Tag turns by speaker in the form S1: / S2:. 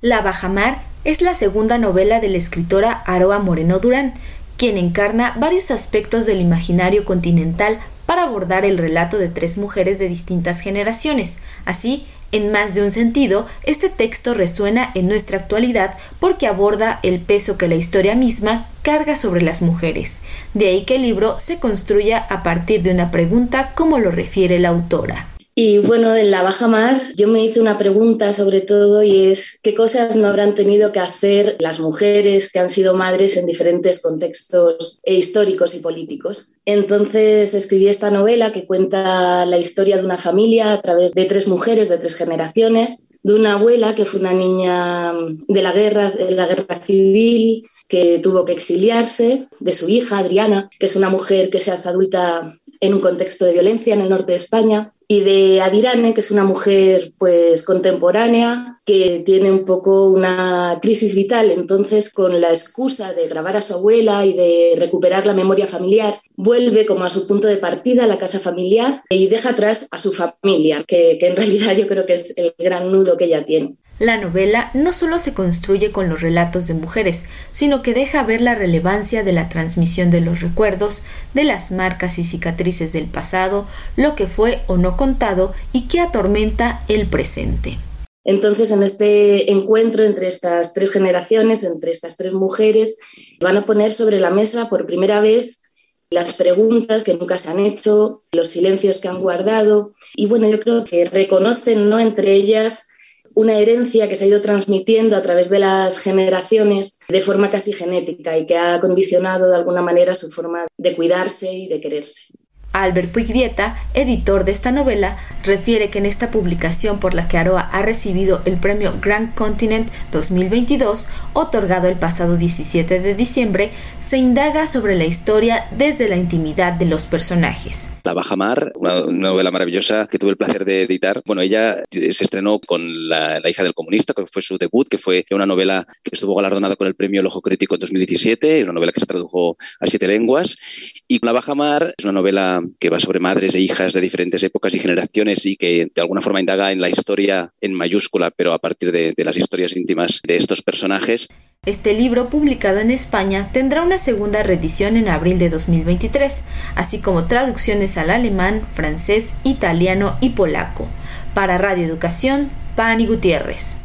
S1: La Bajamar es la segunda novela de la escritora Aroa Moreno Durán, quien encarna varios aspectos del imaginario continental para abordar el relato de tres mujeres de distintas generaciones. Así, en más de un sentido, este texto resuena en nuestra actualidad porque aborda el peso que la historia misma carga sobre las mujeres. De ahí que el libro se construya a partir de una pregunta como lo refiere la autora.
S2: Y bueno, en la Baja Mar yo me hice una pregunta sobre todo y es qué cosas no habrán tenido que hacer las mujeres que han sido madres en diferentes contextos históricos y políticos. Entonces escribí esta novela que cuenta la historia de una familia a través de tres mujeres de tres generaciones, de una abuela que fue una niña de la guerra, de la guerra civil, que tuvo que exiliarse, de su hija Adriana, que es una mujer que se hace adulta en un contexto de violencia en el norte de España, y de Adirane, que es una mujer pues contemporánea que tiene un poco una crisis vital, entonces con la excusa de grabar a su abuela y de recuperar la memoria familiar, vuelve como a su punto de partida a la casa familiar y deja atrás a su familia, que, que en realidad yo creo que es el gran nudo que ella tiene.
S1: La novela no solo se construye con los relatos de mujeres, sino que deja ver la relevancia de la transmisión de los recuerdos, de las marcas y cicatrices del pasado, lo que fue o no contado y que atormenta el presente.
S2: Entonces, en este encuentro entre estas tres generaciones, entre estas tres mujeres, van a poner sobre la mesa por primera vez las preguntas que nunca se han hecho, los silencios que han guardado. Y bueno, yo creo que reconocen ¿no? entre ellas una herencia que se ha ido transmitiendo a través de las generaciones de forma casi genética y que ha condicionado de alguna manera su forma de cuidarse y de quererse.
S1: Albert Puigdieta, editor de esta novela, refiere que en esta publicación por la que Aroa ha recibido el premio Grand Continent 2022, otorgado el pasado 17 de diciembre, se indaga sobre la historia desde la intimidad de los personajes.
S3: La Baja Mar, una, novela maravillosa que tuve el placer de editar. Bueno, ella se estrenó con la, hija del comunista, que fue su debut, que fue una novela que estuvo galardonada con el premio El Ojo Crítico en 2017, una novela que se tradujo a siete lenguas. Y La Baja Mar es una que va sobre madres e hijas de diferentes épocas y generaciones y que de alguna forma indaga en la historia en mayúscula, pero a partir de, de las historias íntimas de estos personajes.
S1: Este libro, publicado en España, tendrá una segunda reedición en abril de 2023, así como traducciones al alemán, francés, italiano y polaco. Para Radio Educación, Pani Gutiérrez.